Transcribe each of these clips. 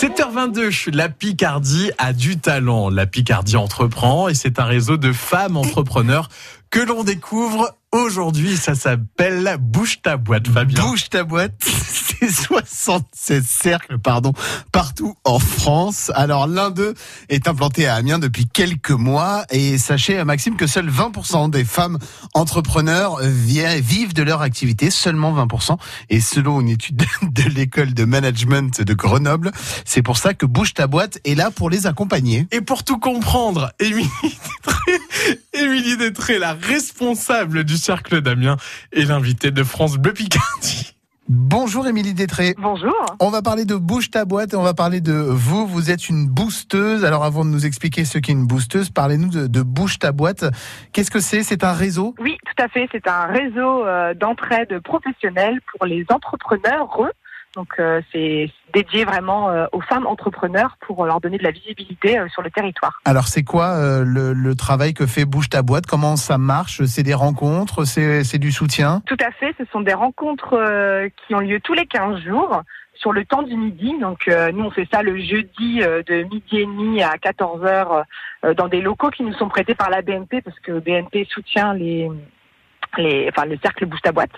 7h22, la Picardie a du talent. La Picardie entreprend et c'est un réseau de femmes entrepreneurs que l'on découvre aujourd'hui. Ça s'appelle Bouge ta boîte, Fabien. Bouge ta boîte, c'est 76 cercles, pardon, partout en France. Alors l'un d'eux est implanté à Amiens depuis quelques mois et sachez, Maxime, que seuls 20% des femmes entrepreneurs vivent de leur activité, seulement 20%. Et selon une étude de l'école de management de Grenoble, c'est pour ça que Bouge ta boîte est là pour les accompagner. Et pour tout comprendre, Émilie Émilie Détré, la responsable du Cercle d'Amiens et l'invité de France Bleu Picardie. Bonjour Émilie Détré. Bonjour. On va parler de Bouge ta boîte et on va parler de vous. Vous êtes une boosteuse. Alors avant de nous expliquer ce qu'est une boosteuse, parlez-nous de, de Bouge ta boîte. Qu'est-ce que c'est? C'est un réseau? Oui, tout à fait. C'est un réseau euh, d'entraide professionnelle pour les entrepreneurs. Donc euh, c'est dédié vraiment euh, aux femmes entrepreneurs pour leur donner de la visibilité euh, sur le territoire. Alors c'est quoi le, le, travail que fait Bouge ta boîte? Comment ça marche? C'est des rencontres? C'est du soutien? Tout à fait, ce sont des rencontres qui ont lieu tous les 15 jours sur le temps du midi. Donc nous on fait ça le jeudi de midi et demi à 14h dans des locaux qui nous sont prêtés par la BNP parce que BNP soutient les enfin, le cercle Bouge ta boîte.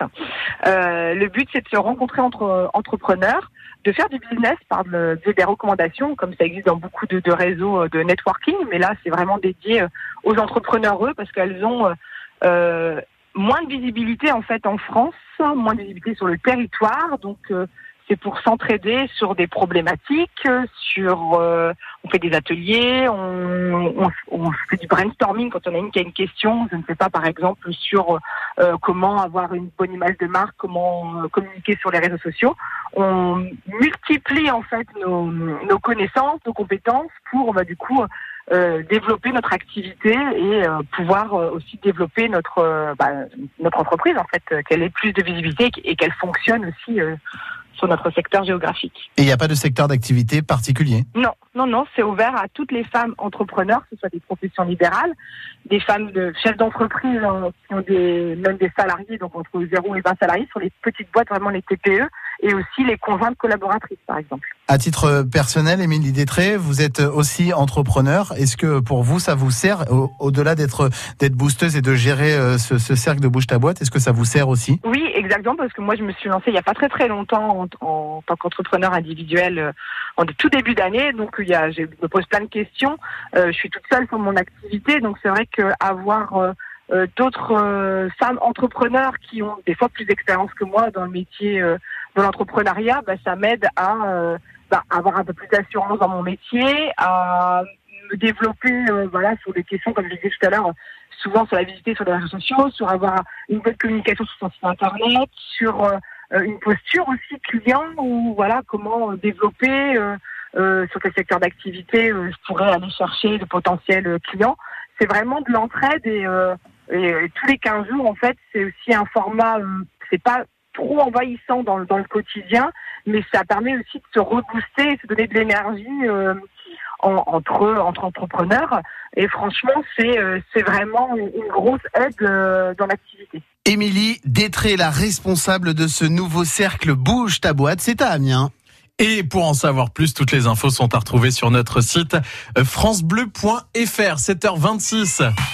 Euh, le but, c'est de se rencontrer entre entrepreneurs, de faire du business par des recommandations, comme ça existe dans beaucoup de, de réseaux de networking, mais là, c'est vraiment dédié aux entrepreneurs eux, parce qu'elles ont euh, moins de visibilité en fait en France, moins de visibilité sur le territoire, donc euh, c'est pour s'entraider sur des problématiques, sur euh, on fait des ateliers, on, on, on, fait du brainstorming quand on a une qui a une question, je ne sais pas par exemple sur euh, comment avoir une bonne image de marque, comment euh, communiquer sur les réseaux sociaux. On multiplie en fait nos, nos connaissances, nos compétences pour bah, du coup euh, développer notre activité et euh, pouvoir euh, aussi développer notre bah, notre entreprise en fait, qu'elle ait plus de visibilité et qu'elle fonctionne aussi sur notre secteur géographique. Et il n'y a pas de secteur d'activité particulier? Non, non, non, c'est ouvert à toutes les femmes entrepreneurs, que ce soit des professions libérales, des femmes de chefs d'entreprise hein, qui ont des, même des salariés, donc entre 0 et 20 salariés, sur les petites boîtes, vraiment les TPE, et aussi les conjointes collaboratrices, par exemple. À titre personnel, Émilie Détré, vous êtes aussi entrepreneur. Est-ce que pour vous, ça vous sert, au-delà d'être d'être boosteuse et de gérer euh, ce, ce, cercle de bouche ta boîte, est-ce que ça vous sert aussi? Oui, exactement, parce que moi, je me suis lancée il n'y a pas très très longtemps en, en tant qu'entrepreneur individuel euh, en tout début d'année. Donc, il y a, je me pose plein de questions. Euh, je suis toute seule sur mon activité, donc c'est vrai qu'avoir euh, euh, d'autres euh, femmes entrepreneurs qui ont des fois plus d'expérience que moi dans le métier de l'entrepreneuriat, bah, ça m'aide à bah, avoir un peu plus d'assurance dans mon métier, à me développer voilà sur des questions comme je disais tout à l'heure souvent sur la visiter sur les réseaux sociaux sur avoir une bonne communication sur son site internet sur une posture aussi client ou voilà comment développer euh, sur quel secteur d'activité euh, je pourrais aller chercher de potentiels euh, clients. C'est vraiment de l'entraide et, et, tous les 15 jours, en fait, c'est aussi un format, c'est pas trop envahissant dans, dans, le quotidien, mais ça permet aussi de se rebooster, de se donner de l'énergie entre, entre entrepreneurs. Et franchement, c'est c'est vraiment une grosse aide dans l'activité. Émilie Détré, la responsable de ce nouveau cercle Bouge ta boîte, c'est à Amiens. Et pour en savoir plus, toutes les infos sont à retrouver sur notre site francebleu.fr, 7h26.